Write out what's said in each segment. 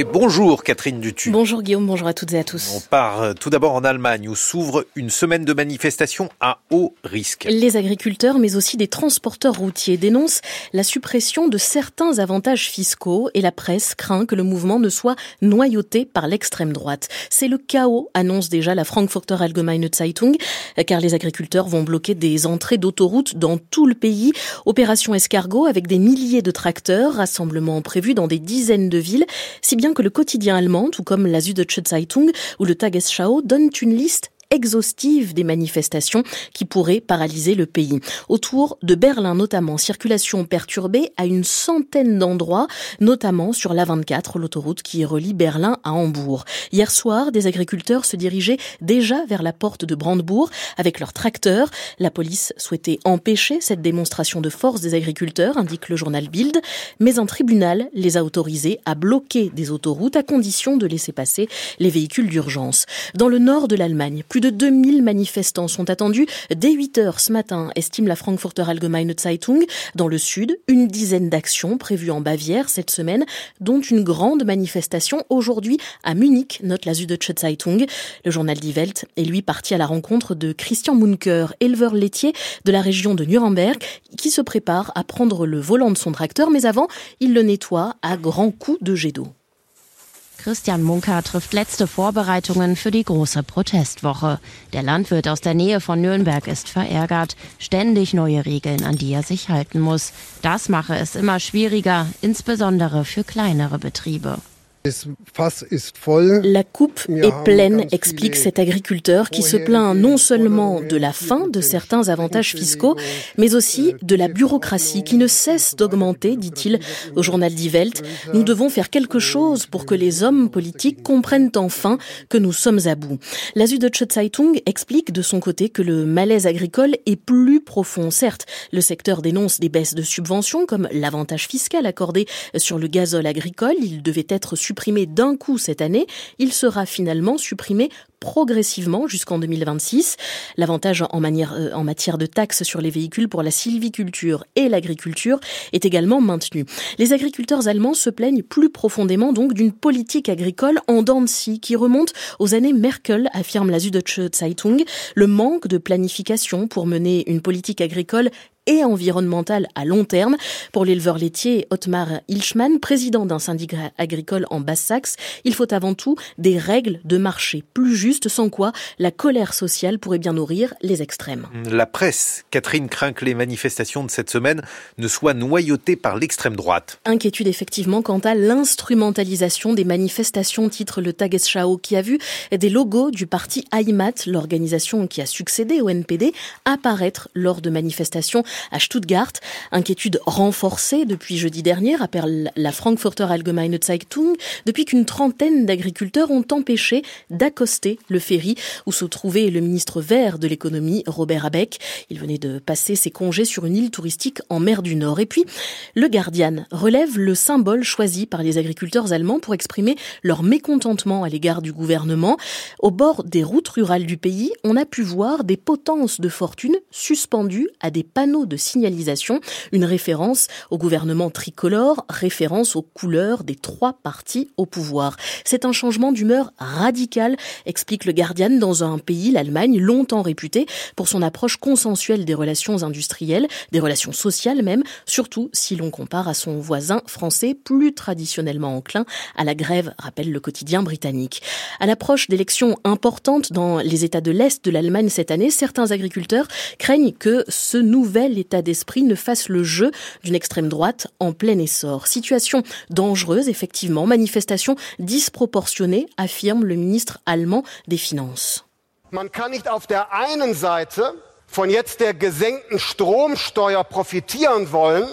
écouter. Bonjour Catherine Dutu. Bonjour Guillaume, bonjour à toutes et à tous. On part euh, tout d'abord en Allemagne où s'ouvre une semaine de manifestations à haut risque. Les agriculteurs mais aussi des transporteurs routiers dénoncent la suppression de certains avantages fiscaux et la presse craint que le mouvement ne soit noyauté par l'extrême droite. C'est le chaos, annonce déjà la Frankfurter Allgemeine Zeitung, car les agriculteurs vont bloquer des entrées d'autoroutes dans tout le pays. Opération escargot avec des milliers de tracteurs, rassemblements prévus dans des dizaines de villes, si bien que le quotidien allemand, tout comme la Süddeutsche Zeitung ou le Tagesschau, donnent une liste exhaustive des manifestations qui pourraient paralyser le pays. Autour de Berlin notamment, circulation perturbée à une centaine d'endroits, notamment sur l'A24, l'autoroute qui relie Berlin à Hambourg. Hier soir, des agriculteurs se dirigeaient déjà vers la porte de Brandebourg avec leurs tracteurs. La police souhaitait empêcher cette démonstration de force des agriculteurs, indique le journal Bild, mais un tribunal les a autorisés à bloquer des autoroutes à condition de laisser passer les véhicules d'urgence. Dans le nord de l'Allemagne, de 2000 manifestants sont attendus dès 8 heures ce matin, estime la Frankfurter Allgemeine Zeitung. Dans le sud, une dizaine d'actions prévues en Bavière cette semaine, dont une grande manifestation aujourd'hui à Munich, note la Süddeutsche Zeitung. Le journal Die Welt est lui parti à la rencontre de Christian Munker, éleveur laitier de la région de Nuremberg, qui se prépare à prendre le volant de son tracteur, mais avant, il le nettoie à grands coups de jet d'eau. Christian Munker trifft letzte Vorbereitungen für die große Protestwoche. Der Landwirt aus der Nähe von Nürnberg ist verärgert. Ständig neue Regeln, an die er sich halten muss. Das mache es immer schwieriger, insbesondere für kleinere Betriebe. La coupe est pleine, explique cet agriculteur qui se plaint non seulement de la fin de certains avantages fiscaux, mais aussi de la bureaucratie qui ne cesse d'augmenter, dit-il au journal Die Welt. Nous devons faire quelque chose pour que les hommes politiques comprennent enfin que nous sommes à bout. La Süddeutsche Zeitung explique de son côté que le malaise agricole est plus profond. Certes, le secteur dénonce des baisses de subventions comme l'avantage fiscal accordé sur le gazole agricole. Il devait être supprimé d'un coup cette année, il sera finalement supprimé progressivement jusqu'en 2026. L'avantage en, euh, en matière de taxes sur les véhicules pour la sylviculture et l'agriculture est également maintenu. Les agriculteurs allemands se plaignent plus profondément donc d'une politique agricole en dents de qui remonte aux années Merkel, affirme la Süddeutsche Zeitung. Le manque de planification pour mener une politique agricole et environnementale à long terme. Pour l'éleveur laitier Otmar Ilschmann, président d'un syndicat agricole en Basse-Saxe, il faut avant tout des règles de marché plus justes, sans quoi la colère sociale pourrait bien nourrir les extrêmes. La presse, Catherine craint que les manifestations de cette semaine ne soient noyautées par l'extrême droite. Inquiétude effectivement quant à l'instrumentalisation des manifestations, titre le Tagesschau, qui a vu des logos du parti Heimat, l'organisation qui a succédé au NPD, apparaître lors de manifestations à Stuttgart. Inquiétude renforcée depuis jeudi dernier, rappelle la Frankfurter Allgemeine Zeitung, depuis qu'une trentaine d'agriculteurs ont empêché d'accoster le ferry où se trouvait le ministre vert de l'économie, Robert Abeck. Il venait de passer ses congés sur une île touristique en mer du Nord. Et puis, le Guardian relève le symbole choisi par les agriculteurs allemands pour exprimer leur mécontentement à l'égard du gouvernement. Au bord des routes rurales du pays, on a pu voir des potences de fortune suspendues à des panneaux de signalisation, une référence au gouvernement tricolore, référence aux couleurs des trois partis au pouvoir. C'est un changement d'humeur radical, explique le Guardian, dans un pays, l'Allemagne, longtemps réputé pour son approche consensuelle des relations industrielles, des relations sociales même, surtout si l'on compare à son voisin français plus traditionnellement enclin à la grève, rappelle le quotidien britannique. À l'approche d'élections importantes dans les États de l'Est de l'Allemagne cette année, certains agriculteurs craignent que ce nouvel l'état d'esprit ne fasse le jeu d'une extrême droite en plein essor. Situation dangereuse, effectivement, manifestation disproportionnée, affirme le ministre allemand des Finances. Man kann nicht auf der einen Seite von jetzt der gesenkten Stromsteuer profitieren wollen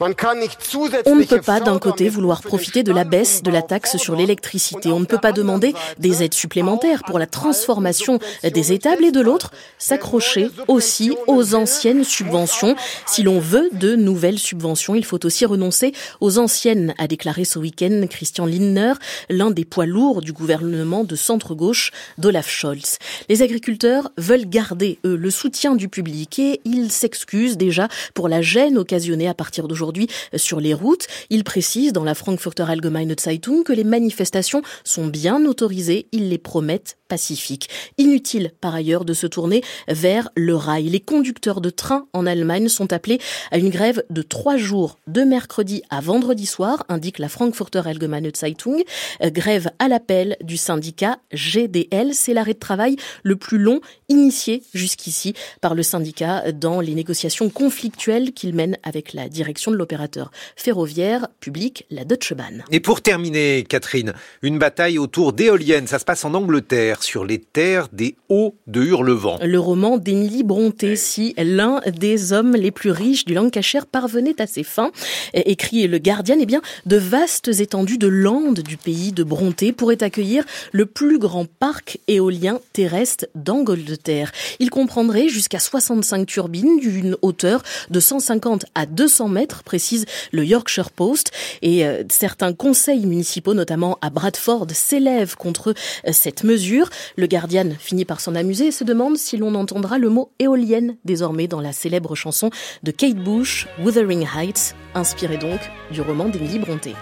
on ne peut pas d'un côté vouloir profiter de la baisse de la taxe sur l'électricité. On ne peut pas demander des aides supplémentaires pour la transformation des étables et de l'autre s'accrocher aussi aux anciennes subventions. Si l'on veut de nouvelles subventions, il faut aussi renoncer aux anciennes, a déclaré ce week-end Christian Lindner, l'un des poids lourds du gouvernement de centre-gauche d'Olaf Scholz. Les agriculteurs veulent garder, eux, le soutien du public et ils s'excusent déjà pour la gêne occasionnée à partir d'aujourd'hui aujourd'hui sur les routes. Il précise dans la Frankfurter Allgemeine Zeitung que les manifestations sont bien autorisées. Ils les promettent pacifiques. Inutile par ailleurs de se tourner vers le rail. Les conducteurs de train en Allemagne sont appelés à une grève de trois jours, de mercredi à vendredi soir, indique la Frankfurter Allgemeine Zeitung. Euh, grève à l'appel du syndicat GDL. C'est l'arrêt de travail le plus long initié jusqu'ici par le syndicat dans les négociations conflictuelles qu'il mène avec la direction de l'opérateur ferroviaire public, la Deutsche Bahn. Et pour terminer, Catherine, une bataille autour d'éoliennes. Ça se passe en Angleterre, sur les terres des Hauts de Hurlevent. Le roman d'Émilie Bronté, si l'un des hommes les plus riches du Lancashire parvenait à ses fins, écrit le Guardian, eh bien, de vastes étendues de landes du pays de Bronté pourraient accueillir le plus grand parc éolien terrestre d'Angleterre. Il comprendrait jusqu'à 65 turbines d'une hauteur de 150 à 200 mètres, précise le Yorkshire Post. Et euh, certains conseils municipaux, notamment à Bradford, s'élèvent contre euh, cette mesure. Le Guardian finit par s'en amuser et se demande si l'on entendra le mot éolienne désormais dans la célèbre chanson de Kate Bush, Wuthering Heights, inspirée donc du roman d'Emily Brontë.